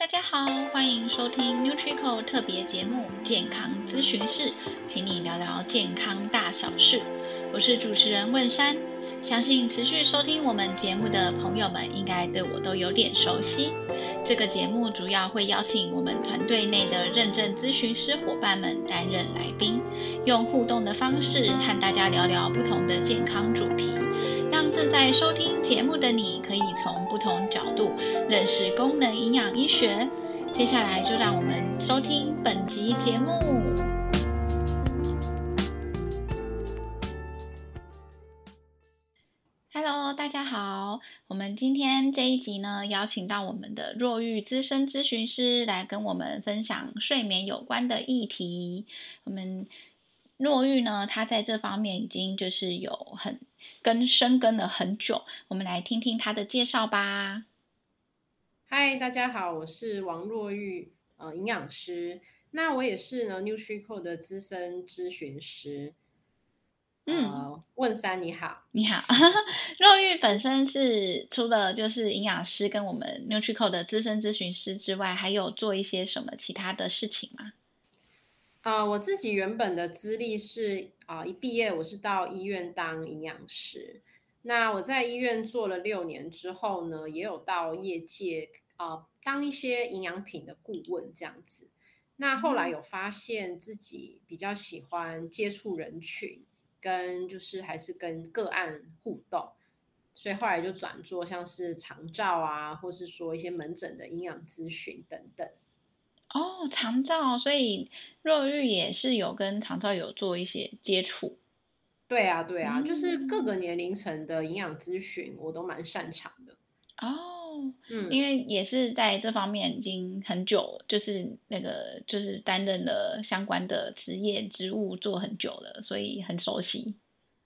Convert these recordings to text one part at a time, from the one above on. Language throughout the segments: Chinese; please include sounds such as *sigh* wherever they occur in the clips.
大家好，欢迎收听 NutriCore 特别节目《健康咨询室》，陪你聊聊健康大小事。我是主持人问山，相信持续收听我们节目的朋友们，应该对我都有点熟悉。这个节目主要会邀请我们团队内的认证咨询师伙伴们担任来宾，用互动的方式和大家聊聊不同的健康主题，让正在收听节目的你可以从不同角度认识功能营养医学。接下来就让我们收听本集节目。Hello，大家好，我们今天这一集呢，邀请到我们的若玉资深咨询师来跟我们分享睡眠有关的议题。我们若玉呢，她在这方面已经就是有很跟深耕了很久。我们来听听他的介绍吧。嗨，大家好，我是王若玉，呃，营养师。那我也是呢，NutriCore 的资深咨询师。嗯、呃，问三你好，你好。*laughs* 若玉本身是除了就是营养师跟我们 NutriCore 的资深咨询师之外，还有做一些什么其他的事情吗？呃，我自己原本的资历是啊、呃，一毕业我是到医院当营养师。那我在医院做了六年之后呢，也有到业界啊、呃、当一些营养品的顾问这样子。那后来有发现自己比较喜欢接触人群。跟就是还是跟个案互动，所以后来就转做像是长照啊，或是说一些门诊的营养咨询等等。哦，长照，所以若玉也是有跟长照有做一些接触。对啊，对啊，嗯、就是各个年龄层的营养咨询，我都蛮擅长的。哦。嗯，因为也是在这方面已经很久，就是那个就是担任了相关的职业职务做很久了，所以很熟悉。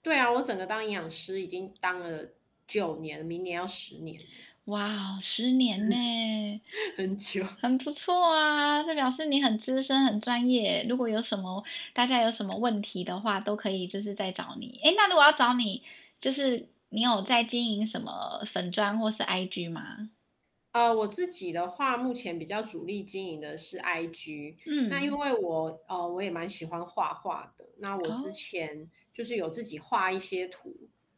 对啊，我整个当营养师已经当了九年，明年要十年。哇，十年呢，嗯，很久，很不错啊！这表示你很资深、很专业。如果有什么大家有什么问题的话，都可以就是再找你。哎，那如果要找你，就是。你有在经营什么粉砖或是 IG 吗？呃，我自己的话，目前比较主力经营的是 IG。嗯，那因为我呃，我也蛮喜欢画画的。那我之前就是有自己画一些图。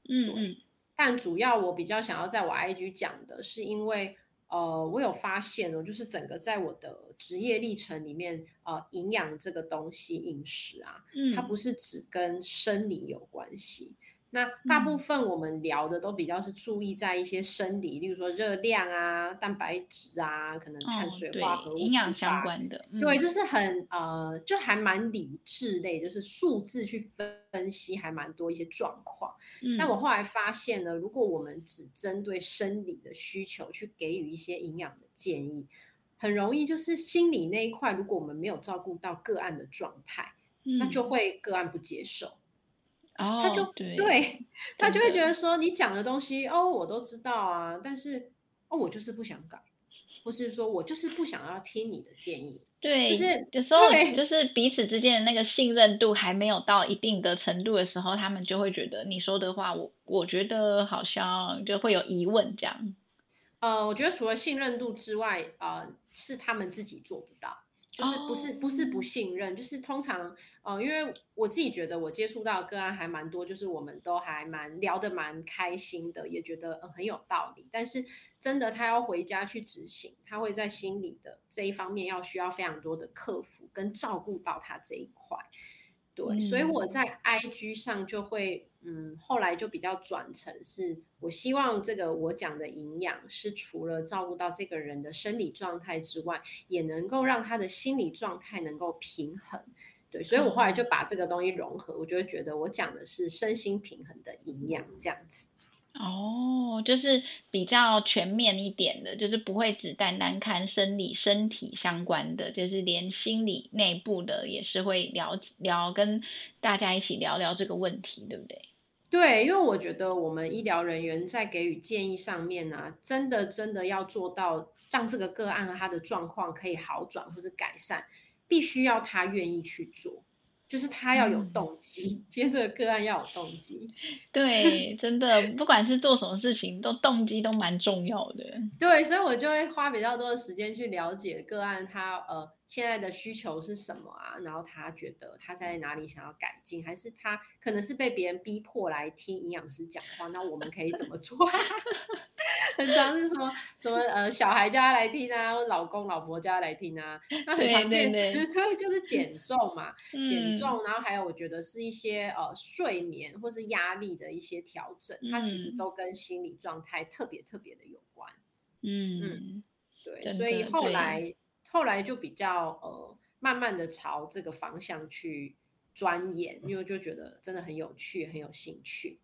嗯嗯。但主要我比较想要在我 IG 讲的是，因为呃，我有发现哦，就是整个在我的职业历程里面，呃，营养这个东西，饮食啊，嗯，它不是只跟生理有关系。那大部分我们聊的都比较是注意在一些生理，嗯、例如说热量啊、蛋白质啊，可能碳水化合物、营养、哦、相关的，嗯、对，就是很呃，就还蛮理智类，就是数字去分析还蛮多一些状况。嗯、但我后来发现呢，如果我们只针对生理的需求去给予一些营养的建议，很容易就是心理那一块，如果我们没有照顾到个案的状态，嗯、那就会个案不接受。Oh, 他就对，对，他就会觉得说你讲的东西哦，我都知道啊，但是哦，我就是不想改，或是说我就是不想要听你的建议。对，就是有时候就是彼此之间的那个信任度还没有到一定的程度的时候，他们就会觉得你说的话，我我觉得好像就会有疑问这样。呃，我觉得除了信任度之外，呃，是他们自己做不到。就是不是不是不信任，就是通常，呃，因为我自己觉得我接触到的个案还蛮多，就是我们都还蛮聊得蛮开心的，也觉得呃很有道理。但是真的他要回家去执行，他会在心理的这一方面要需要非常多的克服跟照顾到他这一块。对，嗯、所以我在 IG 上就会。嗯，后来就比较转成是，我希望这个我讲的营养是除了照顾到这个人的生理状态之外，也能够让他的心理状态能够平衡。对，所以我后来就把这个东西融合，我就会觉得我讲的是身心平衡的营养这样子。哦，就是比较全面一点的，就是不会只单单看生理身体相关的，就是连心理内部的也是会聊聊，跟大家一起聊聊这个问题，对不对？对，因为我觉得我们医疗人员在给予建议上面呢、啊，真的真的要做到让这个个案和他的状况可以好转或是改善，必须要他愿意去做。就是他要有动机，今天这个个案要有动机。对，*laughs* 真的，不管是做什么事情，都动机都蛮重要的。对，所以我就会花比较多的时间去了解个案他呃现在的需求是什么啊，然后他觉得他在哪里想要改进，还是他可能是被别人逼迫来听营养师讲话，那我们可以怎么做？*laughs* 很常是什么什么呃小孩叫他来听啊，或老公老婆叫他来听啊，那很常见，*laughs* 对，对，对就是减重嘛，*laughs* 减、嗯、重，然后还有我觉得是一些呃睡眠或是压力的一些调整，它其实都跟心理状态特别特别的有关。嗯嗯，对，所以后来后来就比较呃慢慢的朝这个方向去。钻研，因为就觉得真的很有趣，很有兴趣。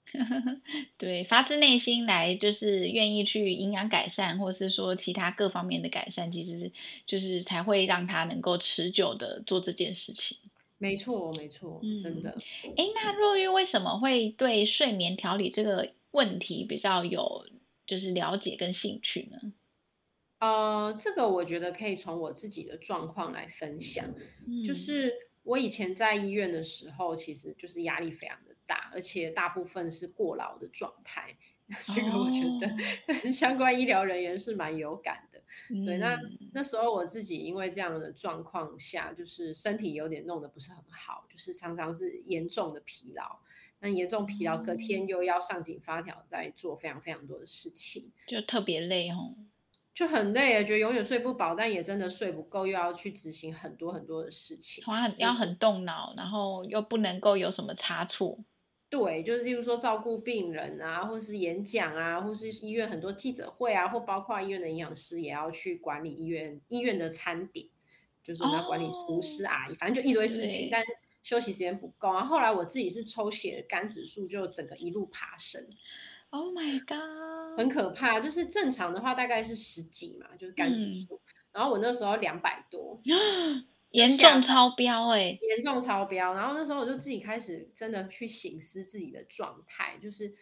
*laughs* 对，发自内心来就是愿意去营养改善，或是说其他各方面的改善，其实是就是才会让他能够持久的做这件事情。没错，没错，嗯、真的。哎，那若玉为什么会对睡眠调理这个问题比较有就是了解跟兴趣呢？呃，这个我觉得可以从我自己的状况来分享，嗯、就是。我以前在医院的时候，其实就是压力非常的大，而且大部分是过劳的状态。*laughs* 这个我觉得 *laughs* 相关医疗人员是蛮有感的。哦、对，那那时候我自己因为这样的状况下，就是身体有点弄得不是很好，就是常常是严重的疲劳。那严重疲劳，隔天又要上紧发条，在做非常非常多的事情，就特别累哦。就很累，觉得永远睡不饱，但也真的睡不够，又要去执行很多很多的事情，很要很动脑，然后又不能够有什么差错。对，就是例如说照顾病人啊，或是演讲啊，或是医院很多记者会啊，或包括医院的营养师也要去管理医院医院的餐点，就是我们要管理厨师阿姨，哦、反正就一堆事情，但是休息时间不够。然后后来我自己是抽血肝指数，就整个一路爬升。Oh my god，很可怕，就是正常的话大概是十几嘛，就是肝指数，嗯、然后我那时候两百多，严重超标哎、欸，严重超标，然后那时候我就自己开始真的去醒思自己的状态，就是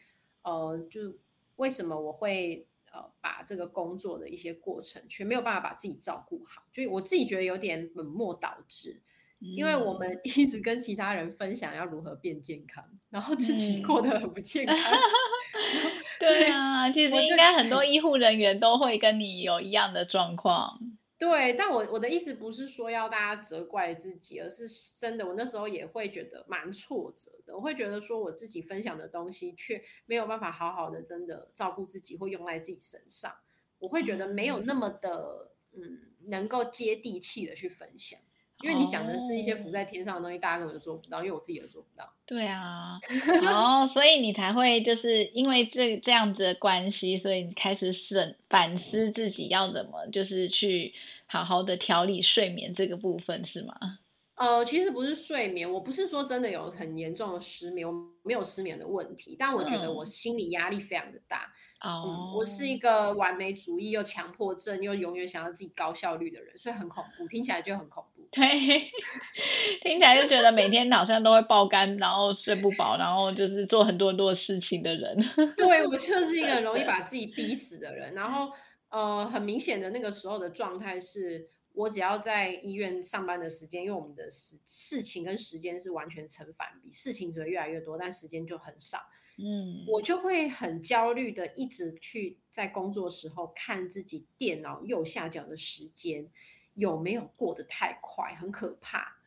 呃，就为什么我会呃把这个工作的一些过程却没有办法把自己照顾好，就我自己觉得有点本末倒置。因为我们 *laughs* 一直跟其他人分享要如何变健康，然后自己过得很不健康。*laughs* 嗯、对啊，其实应该很多医护人员都会跟你有一样的状况。*laughs* 对，但我我的意思不是说要大家责怪自己，而是真的，我那时候也会觉得蛮挫折的。我会觉得说我自己分享的东西却没有办法好好的真的照顾自己或用在自己身上，我会觉得没有那么的嗯，嗯能够接地气的去分享。因为你讲的是一些浮在天上的东西，大家根本就做不到，因为我自己也做不到。对啊，*laughs* 然后所以你才会就是因为这这样子的关系，所以你开始审反思自己要怎么就是去好好的调理睡眠这个部分，是吗？呃，其实不是睡眠，我不是说真的有很严重的失眠，我没有失眠的问题，但我觉得我心理压力非常的大。哦、嗯，oh. 我是一个完美主义又强迫症又永远想要自己高效率的人，所以很恐怖，听起来就很恐怖。对，*laughs* 听起来就觉得每天好像都会爆肝，然后睡不饱，然后就是做很多很多事情的人。*laughs* 对，我就是一个很容易把自己逼死的人，然后呃，很明显的那个时候的状态是。我只要在医院上班的时间，因为我们的事事情跟时间是完全成反比，事情只会越来越多，但时间就很少。嗯，我就会很焦虑的一直去在工作时候看自己电脑右下角的时间有没有过得太快，很可怕，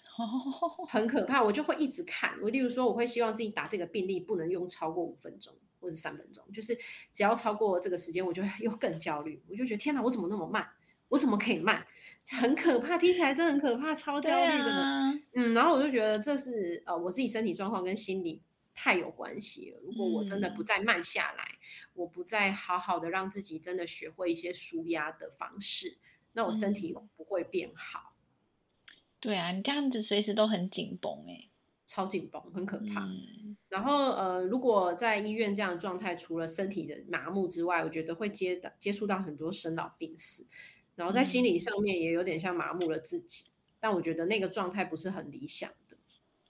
很可怕。我就会一直看。我例如说，我会希望自己打这个病例不能用超过五分钟或者三分钟，就是只要超过这个时间，我就会 *laughs* 又更焦虑。我就觉得天哪，我怎么那么慢？我怎么可以慢？很可怕，听起来真的很可怕，超焦虑的。啊、嗯，然后我就觉得这是呃我自己身体状况跟心理太有关系了。如果我真的不再慢下来，嗯、我不再好好的让自己真的学会一些舒压的方式，那我身体不会变好。嗯、对啊，你这样子随时都很紧绷哎，超紧绷，很可怕。嗯、然后呃，如果在医院这样的状态，除了身体的麻木之外，我觉得会接到接触到很多生老病死。然后在心理上面也有点像麻木了自己，嗯、但我觉得那个状态不是很理想的。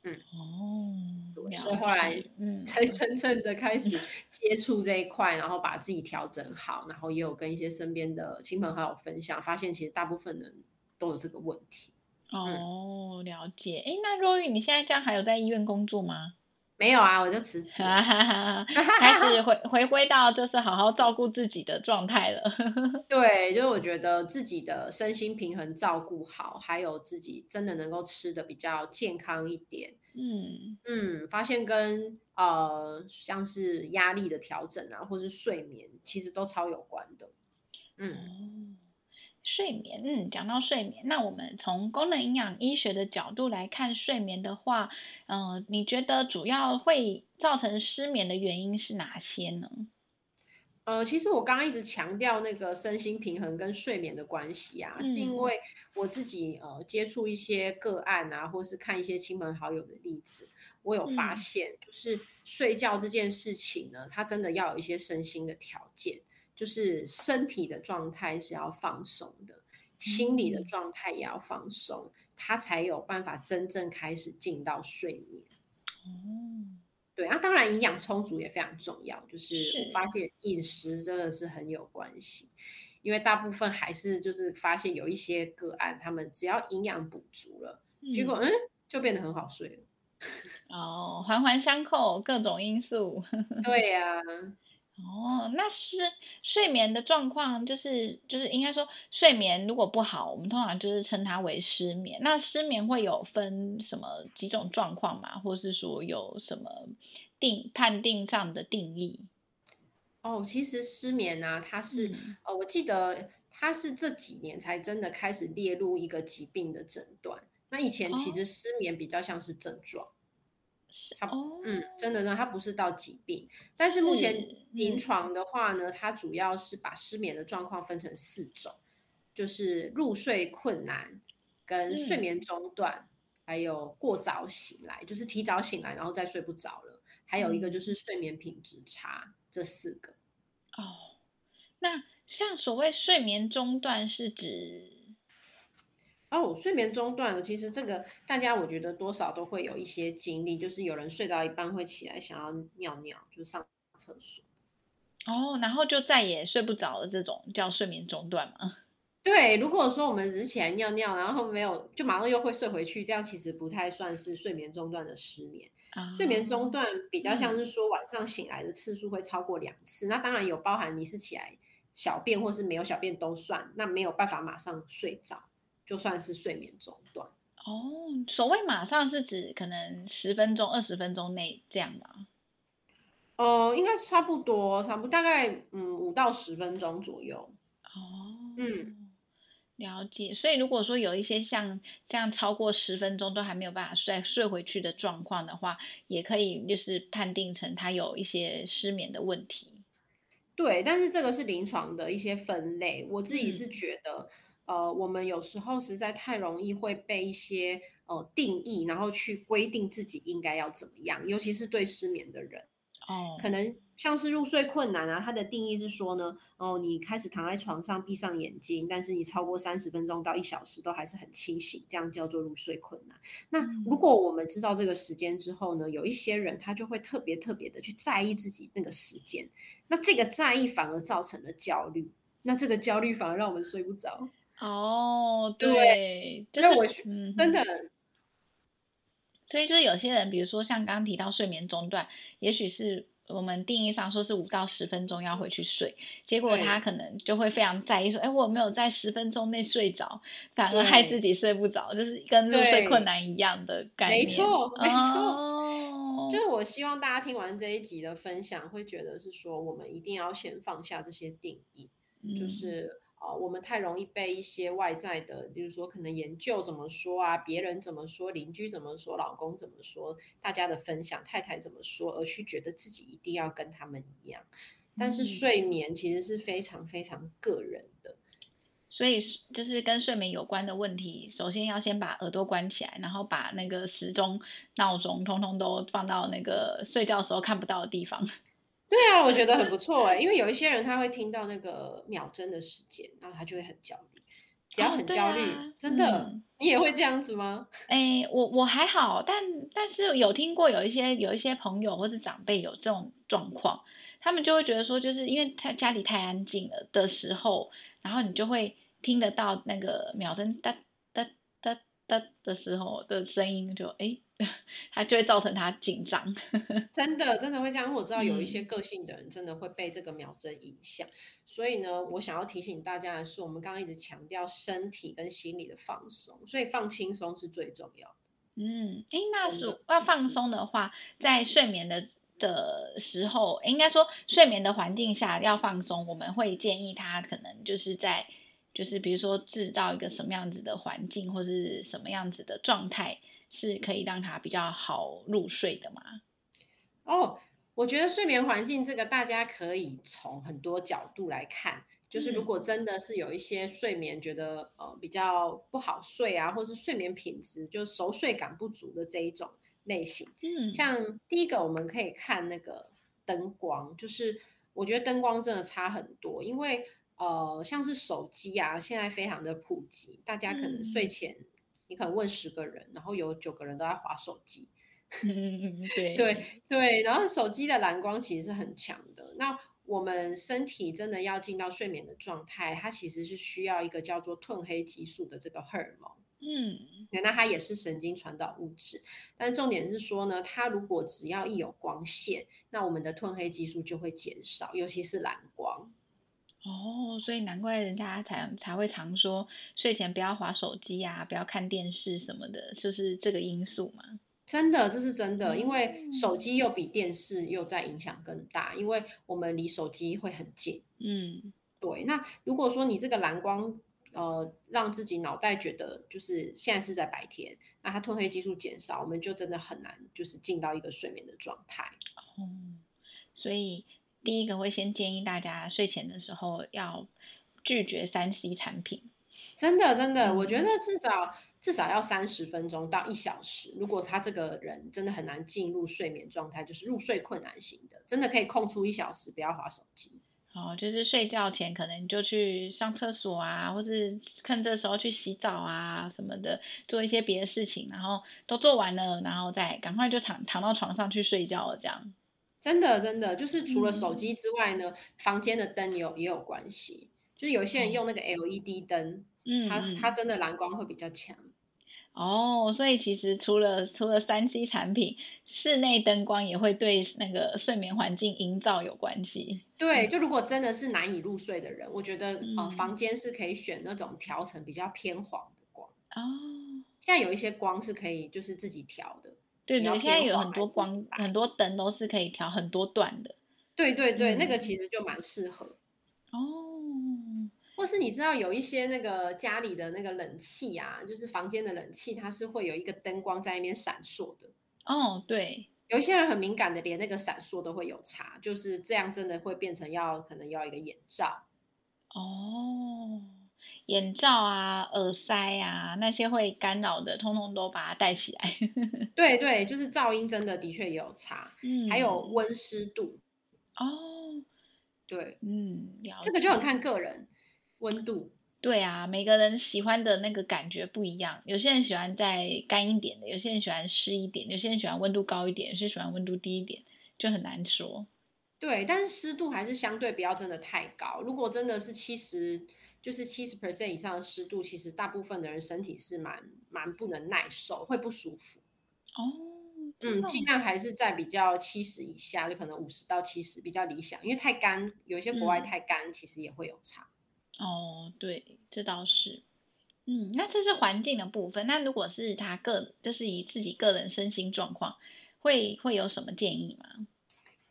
嗯哦，对，所以后来嗯才真正的开始接触这一块，嗯、然后把自己调整好，然后也有跟一些身边的亲朋好友分享，发现其实大部分人都有这个问题。哦，了解。哎，那若玉，你现在这样还有在医院工作吗？没有啊，我就辞职，*laughs* *laughs* 开始回回归到就是好好照顾自己的状态了。*laughs* 对，就是我觉得自己的身心平衡照顾好，还有自己真的能够吃的比较健康一点。嗯嗯，发现跟呃像是压力的调整啊，或是睡眠，其实都超有关的。嗯。睡眠，嗯，讲到睡眠，那我们从功能营养医学的角度来看睡眠的话，嗯、呃，你觉得主要会造成失眠的原因是哪些呢？呃，其实我刚刚一直强调那个身心平衡跟睡眠的关系啊，嗯、是因为我自己呃接触一些个案啊，或是看一些亲朋好友的例子，我有发现，嗯、就是睡觉这件事情呢，它真的要有一些身心的条件。就是身体的状态是要放松的，心理的状态也要放松，他才有办法真正开始进到睡眠。哦，对啊，当然营养充足也非常重要。就是发现饮食真的是很有关系，因为大部分还是就是发现有一些个案，他们只要营养补足了，结果嗯就变得很好睡了。*laughs* 哦，环环相扣，各种因素。*laughs* 对呀。哦，那是睡眠的状况，就是就是应该说睡眠如果不好，我们通常就是称它为失眠。那失眠会有分什么几种状况嘛？或是说有什么定判定上的定义？哦，其实失眠呢、啊，它是、嗯、呃，我记得它是这几年才真的开始列入一个疾病的诊断。那以前其实失眠比较像是症状。哦它嗯，真的呢，它不是到疾病，但是目前临床的话呢，它主要是把失眠的状况分成四种，就是入睡困难、跟睡眠中断，还有过早醒来，就是提早醒来然后再睡不着了，还有一个就是睡眠品质差，这四个。哦，那像所谓睡眠中断是指？哦，睡眠中断了，其实这个大家我觉得多少都会有一些经历，就是有人睡到一半会起来想要尿尿，就上厕所。哦，然后就再也睡不着了，这种叫睡眠中断吗？*laughs* 对，如果说我们只是起来尿尿，然后没有就马上又会睡回去，这样其实不太算是睡眠中断的失眠。啊、睡眠中断比较像是说晚上醒来的次数会超过两次，嗯、那当然有包含你是起来小便或是没有小便都算，那没有办法马上睡着。就算是睡眠中断哦，所谓马上是指可能十分钟、二十分钟内这样吗？哦、呃，应该差不多，差不多大概嗯五到十分钟左右。哦，嗯，了解。所以如果说有一些像这样超过十分钟都还没有办法睡睡回去的状况的话，也可以就是判定成他有一些失眠的问题。对，但是这个是临床的一些分类，我自己是觉得。嗯呃，我们有时候实在太容易会被一些呃定义，然后去规定自己应该要怎么样，尤其是对失眠的人，哦，可能像是入睡困难啊，它的定义是说呢，哦，你开始躺在床上闭上眼睛，但是你超过三十分钟到一小时都还是很清醒，这样叫做入睡困难。那如果我们知道这个时间之后呢，有一些人他就会特别特别的去在意自己那个时间，那这个在意反而造成了焦虑，那这个焦虑反而让我们睡不着。哦，对，就是我真的，所以就是有些人，比如说像刚刚提到睡眠中断，也许是我们定义上说是五到十分钟要回去睡，结果他可能就会非常在意说，哎，我没有在十分钟内睡着，反而害自己睡不着，就是跟入睡困难一样的概念。没错，没错，哦，就。是我希望大家听完这一集的分享，会觉得是说，我们一定要先放下这些定义，嗯、就是。我们太容易被一些外在的，比如说可能研究怎么说啊，别人怎么说，邻居怎么说，老公怎么说，大家的分享，太太怎么说，而去觉得自己一定要跟他们一样。但是睡眠其实是非常非常个人的，嗯、所以就是跟睡眠有关的问题，首先要先把耳朵关起来，然后把那个时钟、闹钟通通都放到那个睡觉的时候看不到的地方。对啊，我觉得很不 *laughs* 错哎，因为有一些人他会听到那个秒针的时间，然后他就会很焦虑。只要很焦虑，啊、真的，嗯、你也会这样子吗？*laughs* 哎，我我还好，但但是有听过有一些有一些朋友或是长辈有这种状况，他们就会觉得说，就是因为他家里太安静了的时候，然后你就会听得到那个秒针哒哒哒哒的时候的声音就哎，*laughs* 它就会造成他紧张。*laughs* 真的真的会这样，因为我知道有一些个性的人真的会被这个秒针影响。嗯、所以呢，我想要提醒大家的是，我们刚刚一直强调身体跟心理的放松，所以放轻松是最重要的。嗯，哎，那是要放松的话，在睡眠的的时候，应该说睡眠的环境下要放松，我们会建议他可能就是在。就是比如说制造一个什么样子的环境，或是什么样子的状态，是可以让他比较好入睡的吗？哦，我觉得睡眠环境这个大家可以从很多角度来看。就是如果真的是有一些睡眠觉得呃比较不好睡啊，或是睡眠品质就熟睡感不足的这一种类型，嗯，像第一个我们可以看那个灯光，就是我觉得灯光真的差很多，因为。呃，像是手机啊，现在非常的普及，大家可能睡前，嗯、你可能问十个人，然后有九个人都在划手机。*laughs* 嗯、对对对，然后手机的蓝光其实是很强的。那我们身体真的要进到睡眠的状态，它其实是需要一个叫做褪黑激素的这个荷尔蒙。嗯，那它也是神经传导物质，但重点是说呢，它如果只要一有光线，那我们的褪黑激素就会减少，尤其是蓝光。哦，所以难怪人家才才会常说睡前不要划手机啊，不要看电视什么的，就是这个因素嘛。真的，这是真的，因为手机又比电视又在影响更大，因为我们离手机会很近。嗯，对。那如果说你这个蓝光，呃，让自己脑袋觉得就是现在是在白天，那它褪黑激素减少，我们就真的很难就是进到一个睡眠的状态。哦，所以。第一个会先建议大家睡前的时候要拒绝三 C 产品，真的真的，我觉得至少至少要三十分钟到一小时。如果他这个人真的很难进入睡眠状态，就是入睡困难型的，真的可以空出一小时，不要划手机。哦，就是睡觉前可能就去上厕所啊，或是趁这时候去洗澡啊什么的，做一些别的事情，然后都做完了，然后再赶快就躺躺到床上去睡觉了，这样。真的，真的，就是除了手机之外呢，嗯、房间的灯也有也有关系。就是有些人用那个 LED 灯，嗯，它它真的蓝光会比较强。哦，所以其实除了除了三 C 产品，室内灯光也会对那个睡眠环境营造有关系。对，就如果真的是难以入睡的人，我觉得、嗯、呃，房间是可以选那种调成比较偏黄的光。哦，现在有一些光是可以就是自己调的。对，你现在有很多光，很多灯都是可以调很多段的。对对对，嗯、那个其实就蛮适合。哦。或是你知道有一些那个家里的那个冷气啊，就是房间的冷气，它是会有一个灯光在那边闪烁的。哦，对。有一些人很敏感的，连那个闪烁都会有差，就是这样，真的会变成要可能要一个眼罩。哦。眼罩啊、耳塞啊，那些会干扰的，通通都把它戴起来。*laughs* 对对，就是噪音真的的确也有差，嗯，还有温湿度。哦，对，嗯，这个就很看个人温度。对啊，每个人喜欢的那个感觉不一样，有些人喜欢再干一点的，有些人喜欢湿一点，有些人喜欢温度高一点，有些人喜欢温度低一点，就很难说。对，但是湿度还是相对不要真的太高。如果真的是七十。就是七十 percent 以上的湿度，其实大部分的人身体是蛮蛮不能耐受，会不舒服。哦，嗯，尽量还是在比较七十以下，就可能五十到七十比较理想，因为太干，有一些国外太干，其实也会有差。嗯。哦，对，这倒是。嗯，那这是环境的部分。那如果是他个，就是以自己个人身心状况，会会有什么建议吗？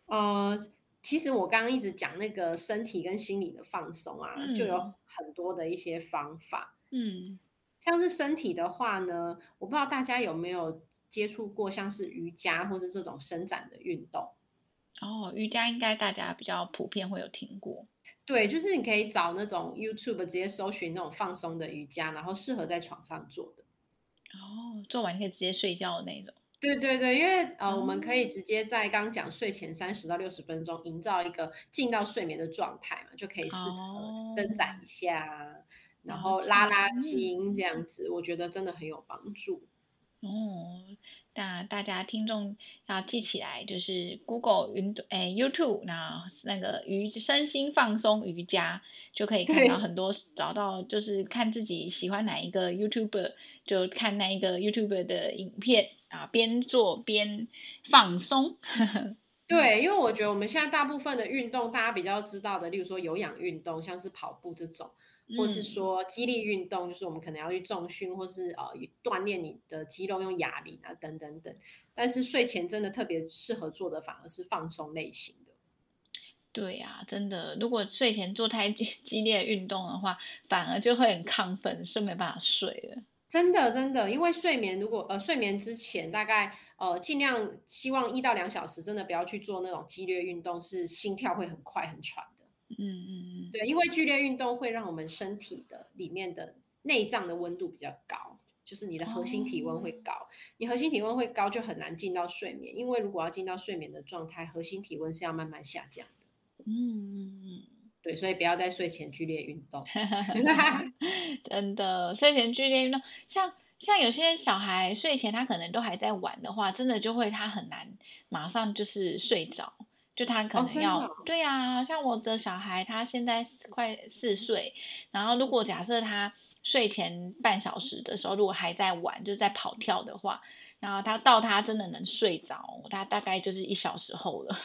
呃。其实我刚刚一直讲那个身体跟心理的放松啊，嗯、就有很多的一些方法。嗯，像是身体的话呢，我不知道大家有没有接触过像是瑜伽或是这种伸展的运动。哦，瑜伽应该大家比较普遍会有听过。对，就是你可以找那种 YouTube 直接搜寻那种放松的瑜伽，然后适合在床上做的。哦，做完可以直接睡觉的那种。对对对，因为呃，我们可以直接在刚刚讲睡前三十到六十分钟，营造一个进到睡眠的状态嘛，就可以试着伸展一下，然后拉拉筋这样子，我觉得真的很有帮助。哦，那大家听众要记起来，就是 Google 云诶 YouTube，那那个瑜身心放松瑜伽就可以看到很多，找到就是看自己喜欢哪一个 YouTuber，就看那一个 YouTuber 的影片啊，边做边放松。*laughs* 对，因为我觉得我们现在大部分的运动，大家比较知道的，例如说有氧运动，像是跑步这种。或是说肌力运动，就是我们可能要去重训，或是呃锻炼你的肌肉，用哑铃啊等等等。但是睡前真的特别适合做的，反而是放松类型的。对呀、啊，真的，如果睡前做太激 *laughs* 激烈运动的话，反而就会很亢奋，是没办法睡了。真的真的，因为睡眠如果呃睡眠之前大概呃尽量希望一到两小时，真的不要去做那种激烈运动，是心跳会很快很喘的。嗯嗯嗯，对，因为剧烈运动会让我们身体的里面的内脏的温度比较高，就是你的核心体温会高。哦、你核心体温会高，就很难进到睡眠。因为如果要进到睡眠的状态，核心体温是要慢慢下降的。嗯嗯嗯，对，所以不要在睡前剧烈运动。*laughs* *laughs* 真的，睡前剧烈运动，像像有些小孩睡前他可能都还在玩的话，真的就会他很难马上就是睡着。就他可能要、哦、对呀、啊，像我的小孩，他现在快四岁，然后如果假设他睡前半小时的时候，如果还在玩，就是在跑跳的话，然后他到他真的能睡着，他大概就是一小时后了。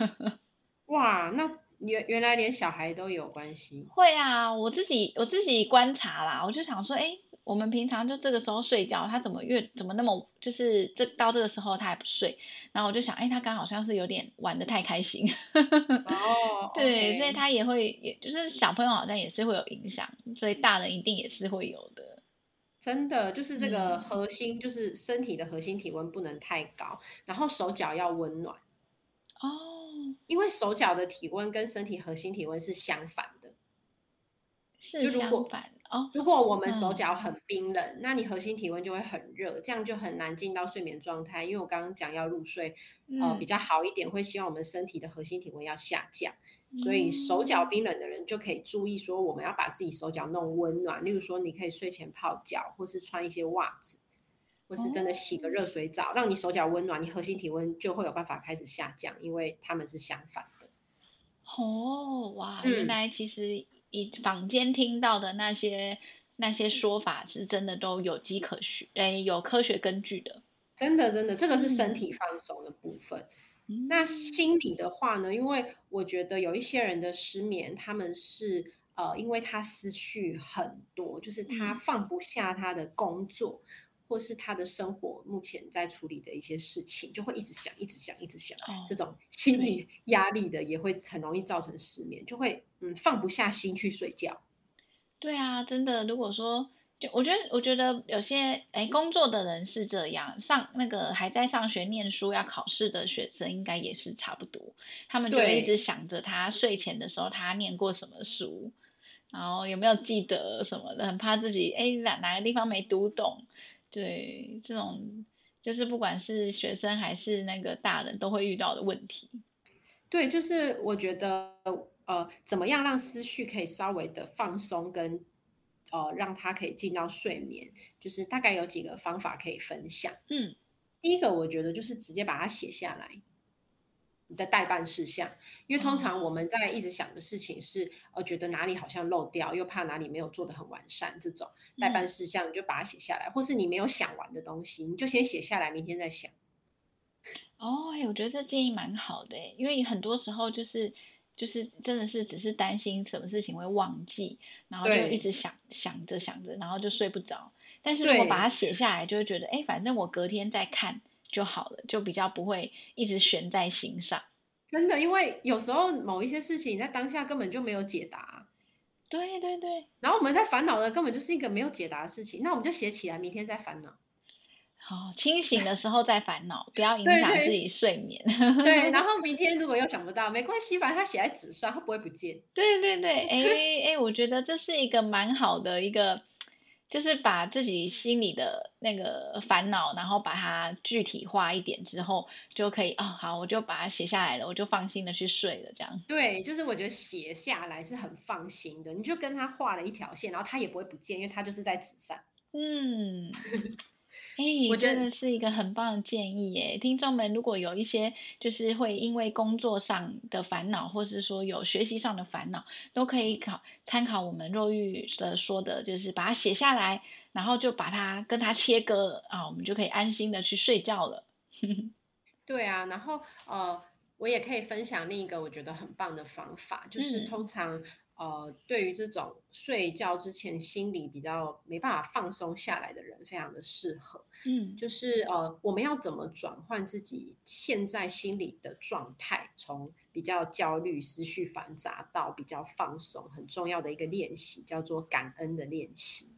*laughs* 哇，那原原来连小孩都有关系？会啊，我自己我自己观察啦，我就想说，哎。我们平常就这个时候睡觉，他怎么越怎么那么就是这到这个时候他还不睡，然后我就想，哎，他刚好像是有点玩的太开心，*laughs* 哦，对所以他也会，也就是小朋友好像也是会有影响，所以大人一定也是会有的。真的，就是这个核心，嗯、就是身体的核心体温不能太高，然后手脚要温暖。哦，因为手脚的体温跟身体核心体温是相反的，是相反。哦，如果我们手脚很冰冷，嗯、那你核心体温就会很热，这样就很难进到睡眠状态。因为我刚刚讲要入睡，嗯、呃，比较好一点，会希望我们身体的核心体温要下降。嗯、所以手脚冰冷的人就可以注意说，我们要把自己手脚弄温暖。例如说，你可以睡前泡脚，或是穿一些袜子，或是真的洗个热水澡，哦、让你手脚温暖，你核心体温就会有办法开始下降，因为他们是相反的。哦，哇，原来其实、嗯。以坊间听到的那些那些说法是真的都有迹可循，哎，有科学根据的。真的真的，这个是身体放松的部分。嗯、那心理的话呢？因为我觉得有一些人的失眠，他们是呃，因为他失去很多，就是他放不下他的工作。嗯或是他的生活目前在处理的一些事情，就会一直想，一直想，一直想，哦、这种心理压力的也会很容易造成失眠，就会嗯放不下心去睡觉。对啊，真的，如果说就我觉得，我觉得有些哎工作的人是这样，上那个还在上学念书要考试的学生，应该也是差不多，他们就会一直想着他睡前的时候他念过什么书，然后有没有记得什么的，很怕自己哎哪哪个地方没读懂。对，这种就是不管是学生还是那个大人都会遇到的问题。对，就是我觉得呃，怎么样让思绪可以稍微的放松跟，跟呃让他可以进到睡眠，就是大概有几个方法可以分享。嗯，第一个我觉得就是直接把它写下来。你的待办事项，因为通常我们在一直想的事情是，呃，觉得哪里好像漏掉，又怕哪里没有做得很完善，这种待办事项你就把它写下来，嗯、或是你没有想完的东西，你就先写下来，明天再想。哦，我觉得这建议蛮好的，因为很多时候就是就是真的是只是担心什么事情会忘记，然后就一直想想着想着，然后就睡不着。但是如果把它写下来，就会觉得，哎对，反正我隔天再看。就好了，就比较不会一直悬在心上。真的，因为有时候某一些事情在当下根本就没有解答。对对对。然后我们在烦恼的根本就是一个没有解答的事情，那我们就写起来，明天再烦恼。好，清醒的时候再烦恼，不要影响自己睡眠。对，对，*laughs* 然后明天如果又想不到，没关系，反正它写在纸上，它不会不见。对对对，哎哎，*laughs* 我觉得这是一个蛮好的一个。就是把自己心里的那个烦恼，然后把它具体化一点之后，就可以啊、哦，好，我就把它写下来了，我就放心的去睡了，这样。对，就是我觉得写下来是很放心的，你就跟他画了一条线，然后他也不会不见，因为他就是在纸上。嗯，哎、欸，我觉得是一个很棒的建议耶。听众们，如果有一些就是会因为工作上的烦恼，或是说有学习上的烦恼，都可以考参考我们若玉的说的，就是把它写下来，然后就把它跟它切割啊，我们就可以安心的去睡觉了。*laughs* 对啊，然后呃，我也可以分享另一个我觉得很棒的方法，就是通常。嗯呃，对于这种睡觉之前心里比较没办法放松下来的人，非常的适合。嗯，就是呃，我们要怎么转换自己现在心里的状态，从比较焦虑、思绪繁杂到比较放松，很重要的一个练习叫做感恩的练习。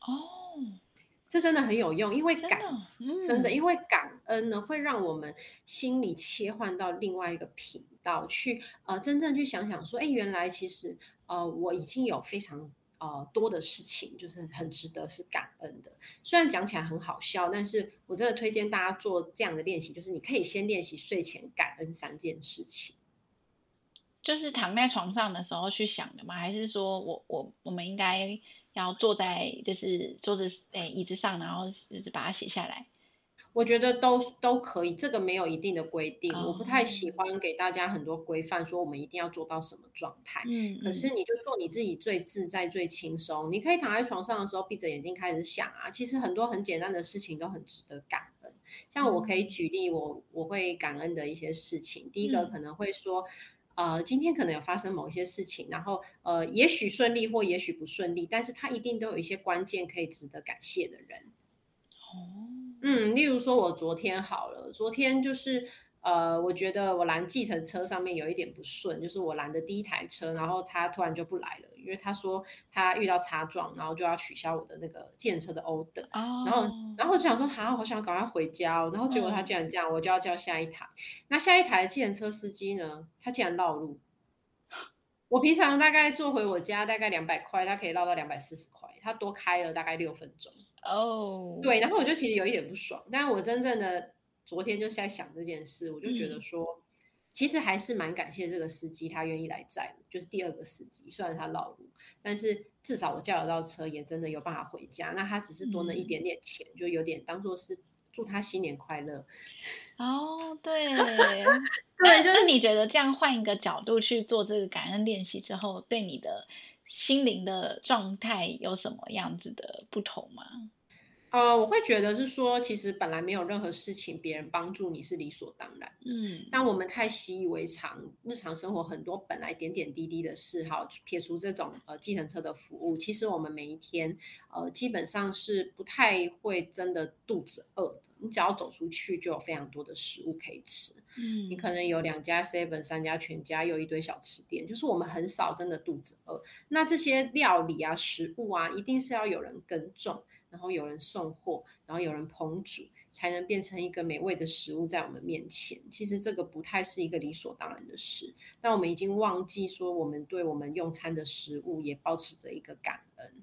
哦。这真的很有用，因为感真的，嗯、真的，因为感恩呢，会让我们心里切换到另外一个频道去，呃，真正去想想说，哎，原来其实，呃，我已经有非常呃多的事情，就是很值得是感恩的。虽然讲起来很好笑，但是我真的推荐大家做这样的练习，就是你可以先练习睡前感恩三件事情，就是躺在床上的时候去想的吗？还是说我我我们应该？要坐在就是桌子诶、椅子上，然后就是把它写下来。我觉得都都可以，这个没有一定的规定。Oh. 我不太喜欢给大家很多规范，说我们一定要做到什么状态。嗯，可是你就做你自己最自在、最轻松。你可以躺在床上的时候闭着眼睛开始想啊，其实很多很简单的事情都很值得感恩。像我可以举例我，我我会感恩的一些事情。第一个可能会说。呃，今天可能有发生某一些事情，然后呃，也许顺利或也许不顺利，但是他一定都有一些关键可以值得感谢的人。哦，嗯，例如说我昨天好了，昨天就是。呃，我觉得我拦计程车上面有一点不顺，就是我拦的第一台车，然后他突然就不来了，因为他说他遇到擦撞，然后就要取消我的那个计程车的 order。哦。然后，然后我就想说，好，我想赶快回家，然后结果他居然这样，我就要叫下一台。嗯。那下一台的计程车司机呢，他竟然绕路。我平常大概坐回我家大概两百块，他可以绕到两百四十块，他多开了大概六分钟。哦。对，然后我就其实有一点不爽，但是我真正的。昨天就是在想这件事，我就觉得说，嗯、其实还是蛮感谢这个司机，他愿意来载，就是第二个司机，虽然他绕路，但是至少我叫得到车，也真的有办法回家。那他只是多了一点点钱，嗯、就有点当做是祝他新年快乐。哦，对，*laughs* 对，就是你觉得这样换一个角度去做这个感恩练习之后，对你的心灵的状态有什么样子的不同吗？呃，我会觉得是说，其实本来没有任何事情，别人帮助你是理所当然。嗯，但我们太习以为常，日常生活很多本来点点滴滴的事，哈，撇除这种呃计程车的服务，其实我们每一天呃基本上是不太会真的肚子饿的。你只要走出去，就有非常多的食物可以吃。嗯，你可能有两家 Seven、三家全家，又一堆小吃店，就是我们很少真的肚子饿。那这些料理啊、食物啊，一定是要有人耕种。然后有人送货，然后有人烹煮，才能变成一个美味的食物在我们面前。其实这个不太是一个理所当然的事，但我们已经忘记说，我们对我们用餐的食物也保持着一个感恩。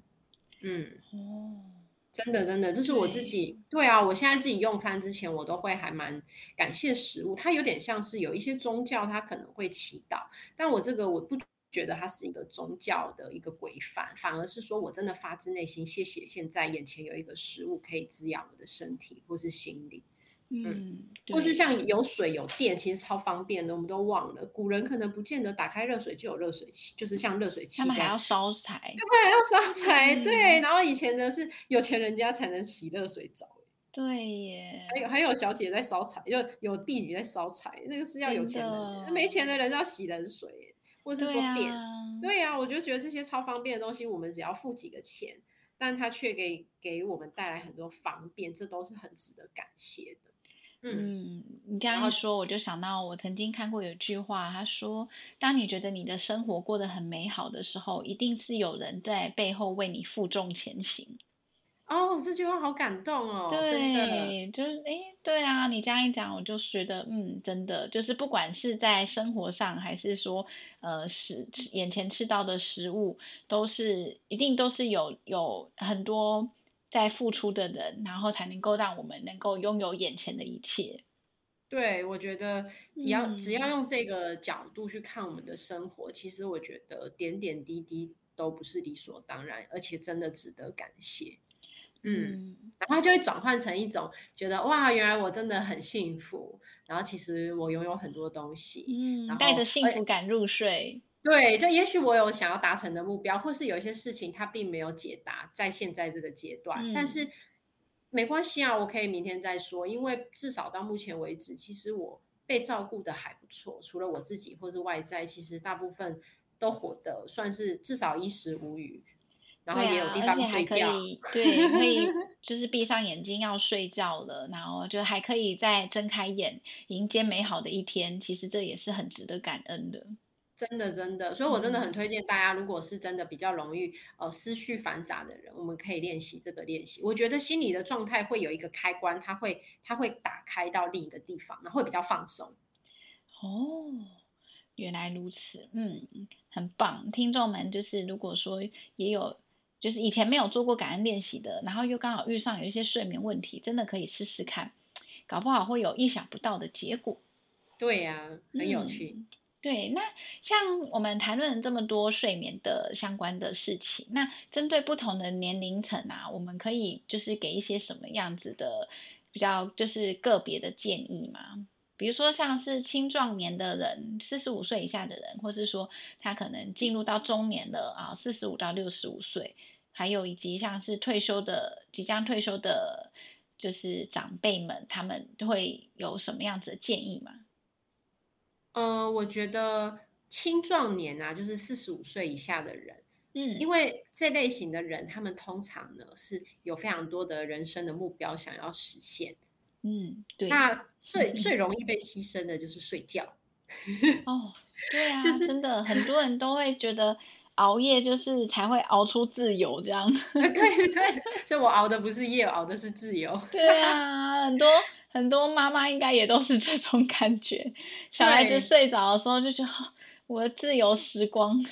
嗯，哦，真的真的，这是我自己。对，对啊，我现在自己用餐之前，我都会还蛮感谢食物。它有点像是有一些宗教，它可能会祈祷，但我这个我不。觉得它是一个宗教的一个规范，反而是说我真的发自内心谢谢现在眼前有一个食物可以滋养我的身体或是心理，嗯，嗯或是像有水有电，其实超方便的，我们都忘了。古人可能不见得打开热水就有热水器，就是像热水器，他们还要烧柴，对，还要烧柴，嗯、对。然后以前呢是有钱人家才能洗热水澡，对耶。还有还有小姐在烧柴，就有婢女在烧柴，那个是要有钱人，的没钱的人要洗冷水。或是说电，对呀、啊啊，我就觉得这些超方便的东西，我们只要付几个钱，但它却给给我们带来很多方便，这都是很值得感谢的。嗯，你刚刚一说，我就想到我曾经看过有一句话，他说：“当你觉得你的生活过得很美好的时候，一定是有人在背后为你负重前行。”哦，这句话好感动哦！对，真的就是哎，对啊，你这样一讲，我就觉得，嗯，真的就是不管是在生活上，还是说，呃，食眼前吃到的食物，都是一定都是有有很多在付出的人，然后才能够让我们能够拥有眼前的一切。对，我觉得只要、嗯、只要用这个角度去看我们的生活，其实我觉得点点滴滴都不是理所当然，而且真的值得感谢。嗯，然后就会转换成一种觉得哇，原来我真的很幸福，然后其实我拥有很多东西，嗯，然后带着幸福感入睡。对，就也许我有想要达成的目标，或是有一些事情它并没有解答，在现在这个阶段，嗯、但是没关系啊，我可以明天再说，因为至少到目前为止，其实我被照顾的还不错，除了我自己或是外在，其实大部分都活得算是至少衣食无虞，然后也有地方睡觉，对，可以 *laughs* 就是闭上眼睛要睡觉了，然后就还可以再睁开眼迎接美好的一天，其实这也是很值得感恩的。真的，真的，所以我真的很推荐大家，如果是真的比较容易呃思绪繁杂的人，我们可以练习这个练习。我觉得心理的状态会有一个开关，它会它会打开到另一个地方，然后会比较放松。哦，原来如此，嗯，很棒。听众们，就是如果说也有就是以前没有做过感恩练习的，然后又刚好遇上有一些睡眠问题，真的可以试试看，搞不好会有意想不到的结果。对呀、啊，很有趣。嗯对，那像我们谈论了这么多睡眠的相关的事情，那针对不同的年龄层啊，我们可以就是给一些什么样子的比较就是个别的建议吗？比如说像是青壮年的人，四十五岁以下的人，或是说他可能进入到中年了啊，四十五到六十五岁，还有以及像是退休的即将退休的，就是长辈们，他们会有什么样子的建议吗？呃，我觉得青壮年啊，就是四十五岁以下的人，嗯，因为这类型的人，他们通常呢是有非常多的人生的目标想要实现，嗯，对。那最最容易被牺牲的就是睡觉。*laughs* 哦，对啊，就是真的很多 *laughs* 人都会觉得熬夜就是才会熬出自由这样。对 *laughs* 对，就我熬的不是夜，我熬的是自由。对啊，很多。很多妈妈应该也都是这种感觉，小孩子睡着的时候就觉得我的自由时光。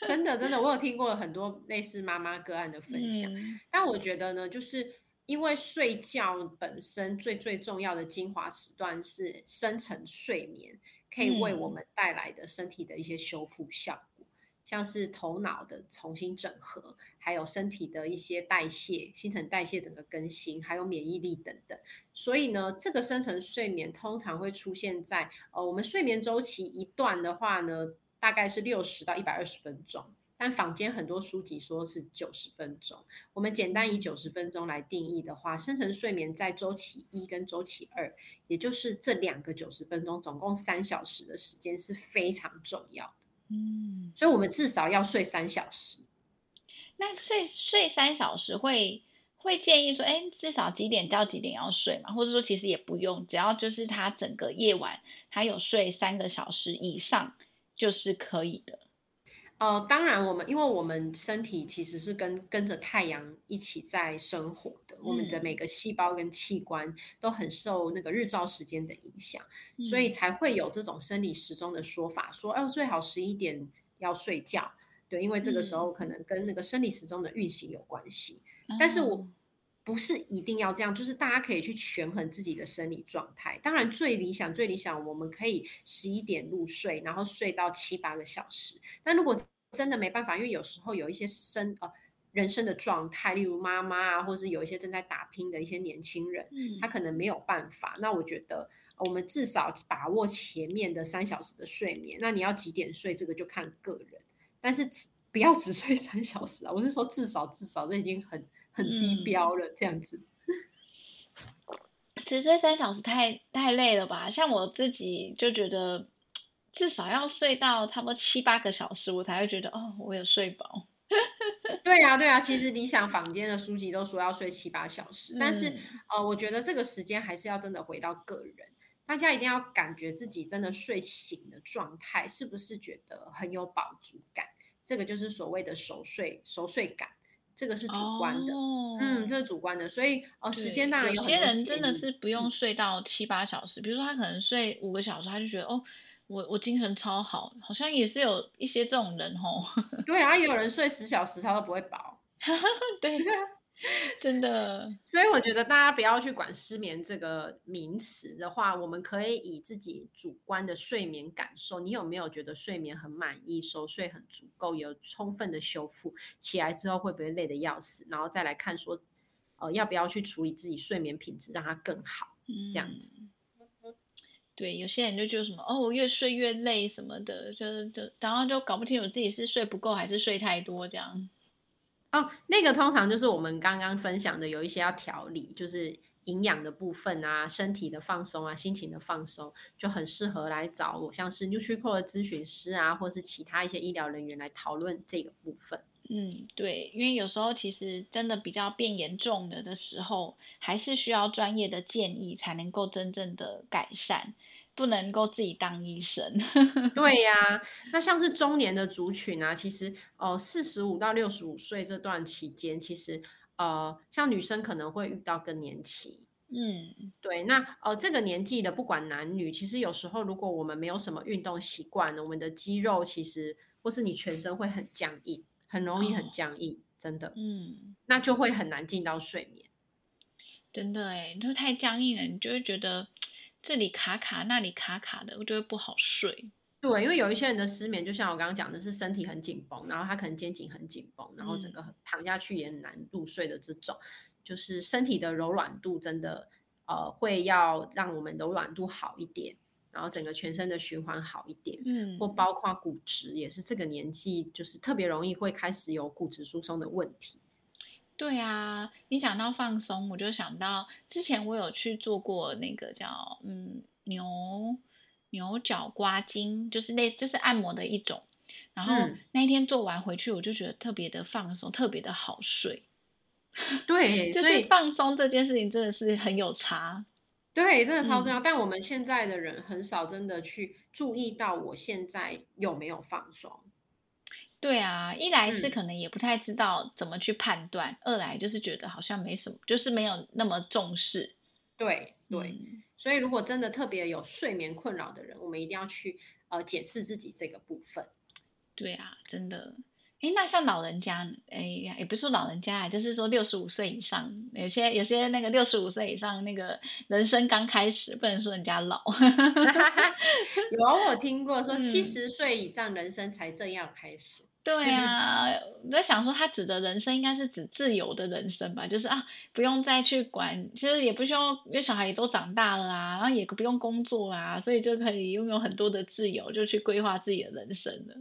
真的真的，我有听过很多类似妈妈个案的分享，嗯、但我觉得呢，就是因为睡觉本身最最重要的精华时段是深层睡眠，可以为我们带来的身体的一些修复效果。像是头脑的重新整合，还有身体的一些代谢、新陈代谢整个更新，还有免疫力等等。所以呢，这个深层睡眠通常会出现在呃，我们睡眠周期一段的话呢，大概是六十到一百二十分钟。但坊间很多书籍说是九十分钟。我们简单以九十分钟来定义的话，深层睡眠在周期一跟周期二，也就是这两个九十分钟，总共三小时的时间是非常重要的。嗯，所以，我们至少要睡三小时。那睡睡三小时会会建议说，哎，至少几点到几点要睡嘛？或者说，其实也不用，只要就是他整个夜晚他有睡三个小时以上就是可以的。呃，当然，我们因为我们身体其实是跟跟着太阳一起在生活的，嗯、我们的每个细胞跟器官都很受那个日照时间的影响，嗯、所以才会有这种生理时钟的说法，说，哦，最好十一点要睡觉，对，因为这个时候可能跟那个生理时钟的运行有关系。嗯、但是我不是一定要这样，就是大家可以去权衡自己的生理状态。当然，最理想、最理想，我们可以十一点入睡，然后睡到七八个小时。但如果真的没办法，因为有时候有一些生呃人生的状态，例如妈妈啊，或是有一些正在打拼的一些年轻人，嗯、他可能没有办法。那我觉得我们至少把握前面的三小时的睡眠。那你要几点睡，这个就看个人，但是不要只睡三小时啊！我是说至少至少这已经很。很低标了，这样子，只睡三小时太太累了吧？像我自己就觉得，至少要睡到差不多七八个小时，我才会觉得哦，我有睡饱。对啊，对啊，其实理想坊间的书籍都说要睡七八小时，嗯、但是呃，我觉得这个时间还是要真的回到个人，大家一定要感觉自己真的睡醒的状态，是不是觉得很有饱足感？这个就是所谓的熟睡熟睡感。这个是主观的，哦、嗯，这是主观的，所以哦，时间当然有，有些人真的是不用睡到七八小时，嗯、比如说他可能睡五个小时，他就觉得哦，我我精神超好，好像也是有一些这种人哦。*laughs* 对啊，也有人睡十小时他都不会饱，*laughs* 对。*laughs* 真的，所以我觉得大家不要去管失眠这个名词的话，我们可以以自己主观的睡眠感受，你有没有觉得睡眠很满意，熟睡很足够，有充分的修复，起来之后会不会累得要死，然后再来看说呃要不要去处理自己睡眠品质，让它更好，嗯、这样子。对，有些人就觉得什么哦，越睡越累什么的，就就然后就搞不清楚自己是睡不够还是睡太多这样。哦，那个通常就是我们刚刚分享的，有一些要调理，就是营养的部分啊，身体的放松啊，心情的放松，就很适合来找我，像是 NutriCore 的咨询师啊，或是其他一些医疗人员来讨论这个部分。嗯，对，因为有时候其实真的比较变严重了的时候，还是需要专业的建议才能够真正的改善。不能够自己当医生，*laughs* 对呀、啊。那像是中年的族群啊，其实哦，四十五到六十五岁这段期间，其实呃，像女生可能会遇到更年期。嗯，对。那呃，这个年纪的不管男女，其实有时候如果我们没有什么运动习惯，我们的肌肉其实或是你全身会很僵硬，很容易很僵硬，哦、真的。嗯，那就会很难进到睡眠。真的哎，就太僵硬了，你就会觉得。这里卡卡，那里卡卡的，我觉得不好睡。对，因为有一些人的失眠，就像我刚刚讲的，是身体很紧绷，然后他可能肩颈很紧绷，然后整个躺下去也很难入睡的这种，嗯、就是身体的柔软度真的呃会要让我们柔软度好一点，然后整个全身的循环好一点，嗯，或包括骨质也是这个年纪就是特别容易会开始有骨质疏松的问题。对啊，你讲到放松，我就想到之前我有去做过那个叫嗯牛牛角刮筋，就是类就是按摩的一种。然后那一天做完回去，我就觉得特别的放松，特别的好睡。*laughs* 对，所以放松这件事情真的是很有差。对，真的超重要。嗯，但我们现在的人很少真的去注意到我现在有没有放松。对啊，一来是可能也不太知道怎么去判断，嗯、二来就是觉得好像没什么，就是没有那么重视。对对，嗯、所以如果真的特别有睡眠困扰的人，我们一定要去呃检视自己这个部分。对啊，真的。哎，那像老人家，哎呀，也不是说老人家，就是说六十五岁以上，有些有些那个六十五岁以上那个人生刚开始，不能说人家老。*laughs* 有啊，我听过说七十岁以上人生才正要开始。对 *laughs* 啊，我在想说，他指的人生应该是指自由的人生吧？就是啊，不用再去管，其实也不需要，因为小孩也都长大了啊，然后也不用工作啊，所以就可以拥有很多的自由，就去规划自己的人生了。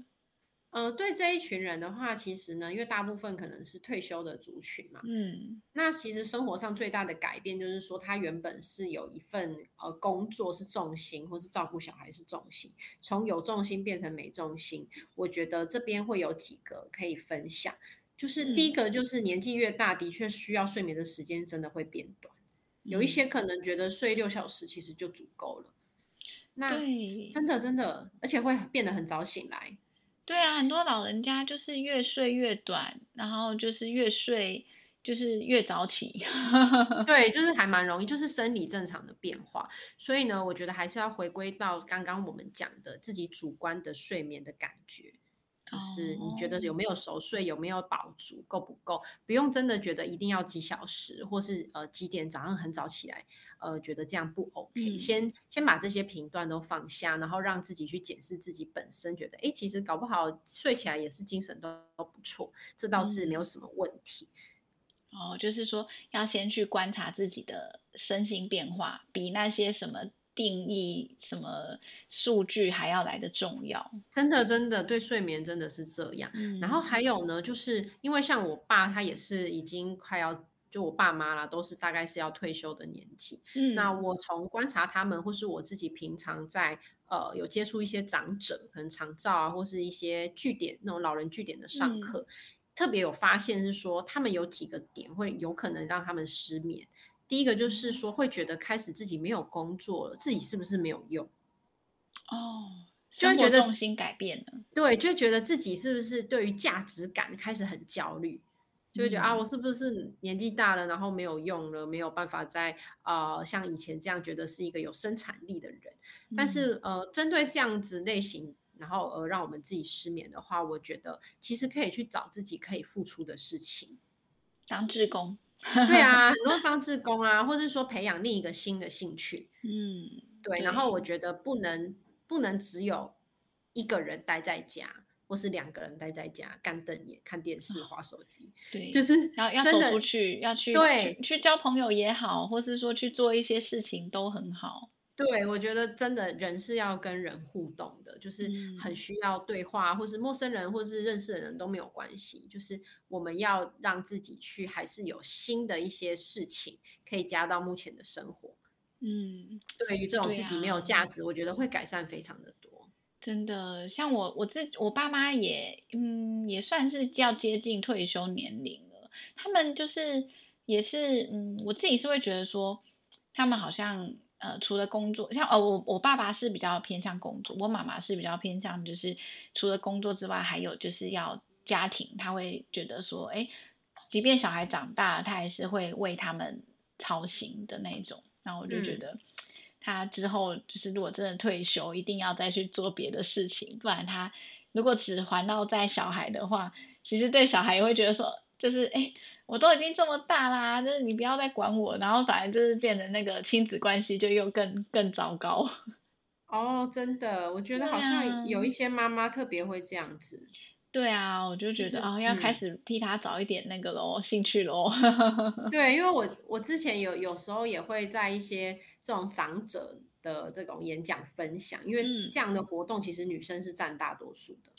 呃，对这一群人的话，其实呢，因为大部分可能是退休的族群嘛，嗯，那其实生活上最大的改变就是说，他原本是有一份呃工作是重心，或是照顾小孩是重心，从有重心变成没重心，我觉得这边会有几个可以分享，就是第一个就是年纪越大，的确需要睡眠的时间真的会变短，嗯，有一些可能觉得睡六小时其实就足够了，那真的真的，而且会变得很早醒来。对啊，很多老人家就是越睡越短，然后就是越睡就是越早起。*laughs* 对，就是还蛮容易，就是生理正常的变化。所以呢，我觉得还是要回归到刚刚我们讲的自己主观的睡眠的感觉。就是你觉得有没有熟睡，有没有饱足，够不够？不用真的觉得一定要几小时，或是呃几点早上很早起来，呃觉得这样不 OK。嗯、先先把这些评断都放下，然后让自己去检视自己本身，觉得哎，其实搞不好睡起来也是精神都都不错，这倒是没有什么问题。嗯、哦，就是说要先去观察自己的身心变化，比那些什么。定义什么数据还要来的重要，真的真的对睡眠真的是这样。嗯、然后还有呢，就是因为像我爸他也是已经快要，就我爸妈啦，都是大概是要退休的年纪。嗯，那我从观察他们，或是我自己平常在呃有接触一些长者，可能长照啊，或是一些据点那种老人据点的上课，嗯、特别有发现是说，他们有几个点会有可能让他们失眠。第一个就是说，会觉得开始自己没有工作了，自己是不是没有用？哦，就会觉得重心改变了。对，就会觉得自己是不是对于价值感开始很焦虑，就会觉得、嗯、啊，我是不是年纪大了，然后没有用了，没有办法再呃像以前这样觉得是一个有生产力的人。嗯、但是呃，针对这样子类型，然后呃让我们自己失眠的话，我觉得其实可以去找自己可以付出的事情，当志工。对啊，*laughs* 很多帮志工啊，或者是说培养另一个新的兴趣，嗯，对。然后我觉得不能不能只有一个人待在家，或是两个人待在家干瞪眼看电视、划手机。对，就是要要走出去，要去对去，去交朋友也好，或是说去做一些事情都很好。对，我觉得真的人是要跟人互动的，就是很需要对话，嗯、或是陌生人，或是认识的人都没有关系。就是我们要让自己去，还是有新的一些事情可以加到目前的生活。嗯，对于这种自己没有价值，啊、我觉得会改善非常的多。真的，像我我自我爸妈也，嗯，也算是较接近退休年龄了。他们就是也是，嗯，我自己是会觉得说，他们好像。呃，除了工作，像呃，我我爸爸是比较偏向工作，我妈妈是比较偏向就是除了工作之外，还有就是要家庭，他会觉得说，哎，即便小孩长大了，他还是会为他们操心的那种。那我就觉得，他之后就是如果真的退休，一定要再去做别的事情，不然他如果只环绕在小孩的话，其实对小孩也会觉得说，就是哎。我都已经这么大啦，就是你不要再管我，然后反而就是变得那个亲子关系就又更更糟糕。*laughs* 哦，真的，我觉得好像有一些妈妈特别会这样子。对啊，我就觉得哦，要开始替他找一点那个咯，嗯、兴趣咯。*laughs* 对，因为我我之前有有时候也会在一些这种长者的这种演讲分享，因为这样的活动其实女生是占大多数的。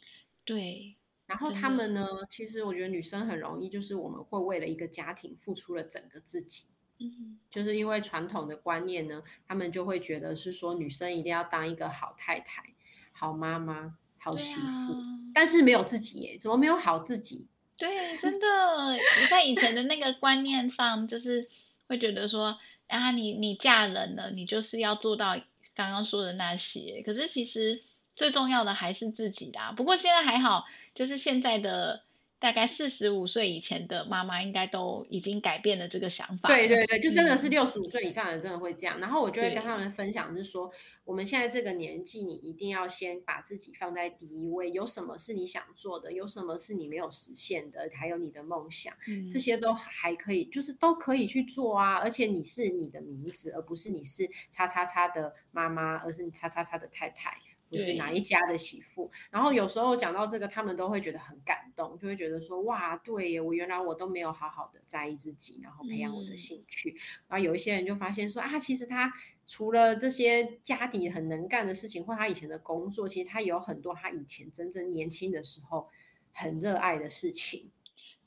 对。然后他们呢，其实我觉得女生很容易，就是我们会为了一个家庭付出了整个自己，嗯，就是因为传统的观念呢，他们就会觉得是说女生一定要当一个好太太、好妈妈、好媳妇，啊、但是没有自己耶，怎么没有好自己？*laughs* 对，真的，你在以前的那个观念上，就是会觉得说，啊，你你嫁人了，你就是要做到刚刚说的那些，可是其实。最重要的还是自己啦。不过现在还好，就是现在的大概四十五岁以前的妈妈，应该都已经改变了这个想法。对对对，就真的是六十五岁以上的人真的会这样。嗯、然后我就会跟他们分享，是说我们现在这个年纪，你一定要先把自己放在第一位。有什么是你想做的？有什么是你没有实现的？还有你的梦想，嗯、这些都还可以，就是都可以去做啊。而且你是你的名字，而不是你是叉叉叉的妈妈，而是你叉叉叉的太太。不是哪一家的媳妇，然后有时候讲到这个，他们都会觉得很感动，就会觉得说哇，对耶，我原来我都没有好好的在意自己，然后培养我的兴趣。嗯、然后有一些人就发现说啊，其实他除了这些家底很能干的事情，或他以前的工作，其实他有很多他以前真正年轻的时候很热爱的事情。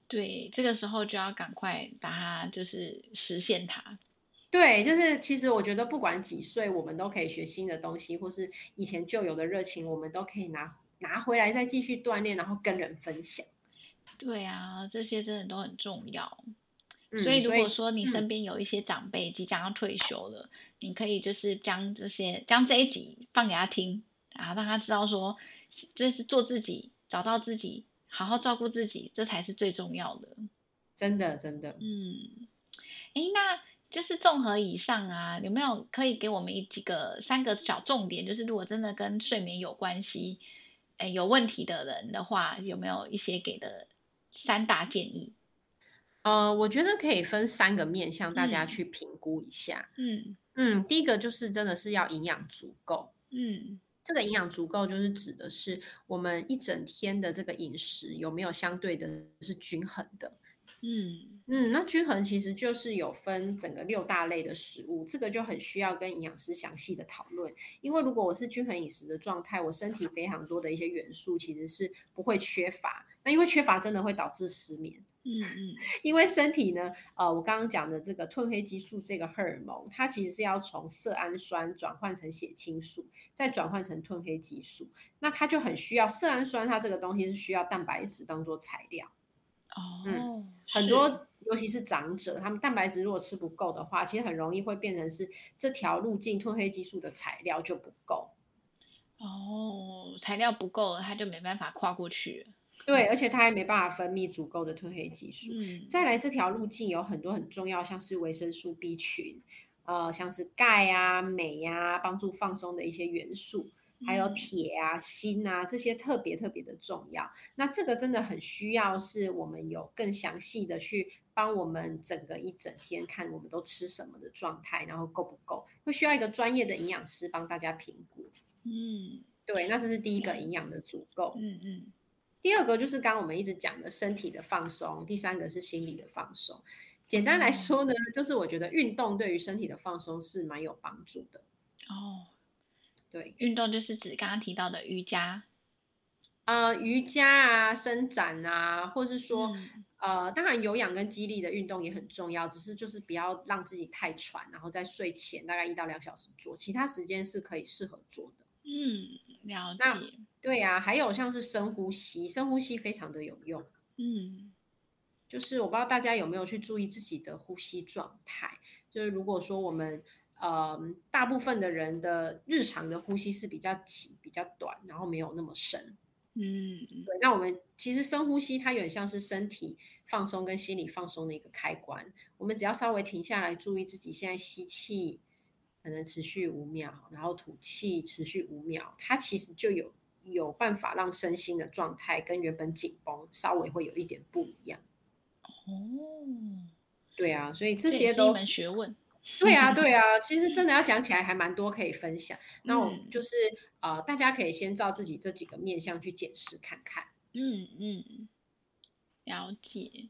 对，这个时候就要赶快把它就是实现它。对，就是其实我觉得不管几岁，我们都可以学新的东西，或是以前旧有的热情，我们都可以拿拿回来再继续锻炼，然后跟人分享。对啊，这些真的都很重要。嗯、所以如果说你身边有一些长辈即将要退休了，嗯、你可以就是将这些将这一集放给他听，然后让他知道说，就是做自己，找到自己，好好照顾自己，这才是最重要的。真的，真的。嗯，哎，那。就是综合以上啊，有没有可以给我们一几个三个小重点？就是如果真的跟睡眠有关系，哎，有问题的人的话，有没有一些给的三大建议？呃，我觉得可以分三个面向，大家去评估一下。嗯嗯，第一个就是真的是要营养足够。嗯，这个营养足够就是指的是我们一整天的这个饮食有没有相对的是均衡的。嗯嗯，那均衡其实就是有分整个六大类的食物，这个就很需要跟营养师详细的讨论。因为如果我是均衡饮食的状态，我身体非常多的一些元素其实是不会缺乏。那因为缺乏真的会导致失眠。嗯嗯，因为身体呢，呃，我刚刚讲的这个褪黑激素这个荷尔蒙，它其实是要从色氨酸转换成血清素，再转换成褪黑激素。那它就很需要色氨酸，它这个东西是需要蛋白质当做材料。哦，嗯，很多尤其是长者，他们蛋白质如果吃不够的话，其实很容易会变成是这条路径褪黑激素的材料就不够。哦，材料不够，他就没办法跨过去。对，而且他还没办法分泌足够的褪黑激素。嗯，再来这条路径有很多很重要，像是维生素 B 群，呃，像是钙啊、镁啊，帮助放松的一些元素。还有铁啊、锌啊这些特别特别的重要。那这个真的很需要，是我们有更详细的去帮我们整个一整天看我们都吃什么的状态，然后够不够，会需要一个专业的营养师帮大家评估。嗯，对，那这是第一个营养的足够。嗯嗯。第二个就是刚刚我们一直讲的身体的放松，第三个是心理的放松。简单来说呢，就是我觉得运动对于身体的放松是蛮有帮助的。哦，对，运动就是指刚刚提到的瑜伽，呃，瑜伽啊，伸展啊，或是说，嗯、呃，当然有氧跟肌力的运动也很重要，只是就是不要让自己太喘，然后在睡前大概一到两小时做，其他时间是可以适合做的。嗯，了解。对呀、啊，还有像是深呼吸，深呼吸非常的有用。嗯，就是我不知道大家有没有去注意自己的呼吸状态。就是如果说我们呃大部分的人的日常的呼吸是比较急、比较短，然后没有那么深。嗯，对。那我们其实深呼吸，它有点像是身体放松跟心理放松的一个开关。我们只要稍微停下来，注意自己现在吸气，可能持续五秒，然后吐气持续五秒，它其实就有。有办法让身心的状态跟原本紧绷稍微会有一点不一样。哦，对啊，所以这些都是一门学问。对啊，对啊，其实真的要讲起来还蛮多可以分享。那我就是呃，大家可以先照自己这几个面向去检视看看。嗯嗯，了解。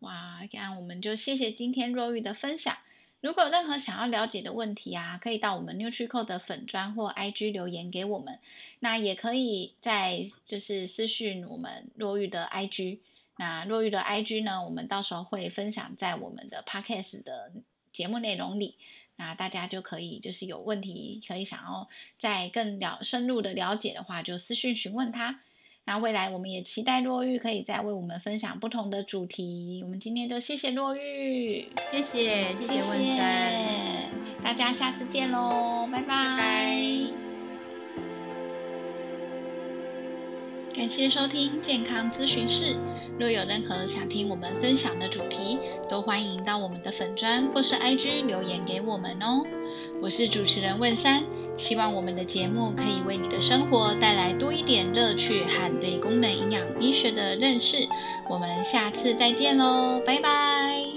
哇，这样我们就谢谢今天若玉的分享。如果有任何想要了解的问题啊，可以到我们 NutriCore 的粉专或 IG 留言给我们。那也可以在就是私讯我们若玉的 IG。那若玉的 IG 呢，我们到时候会分享在我们的 Podcast 的节目内容里。那大家就可以就是有问题可以想要再更了深入的了解的话，就私讯询问他。那未来我们也期待若玉可以再为我们分享不同的主题。我们今天就谢谢若玉，谢谢谢谢问珊，大家下次见喽，拜拜。拜拜。感谢收听健康咨询室。若有任何想听我们分享的主题，都欢迎到我们的粉专或是 IG 留言给我们哦。我是主持人问山。希望我们的节目可以为你的生活带来多一点乐趣和对功能营养医学的认识。我们下次再见喽，拜拜。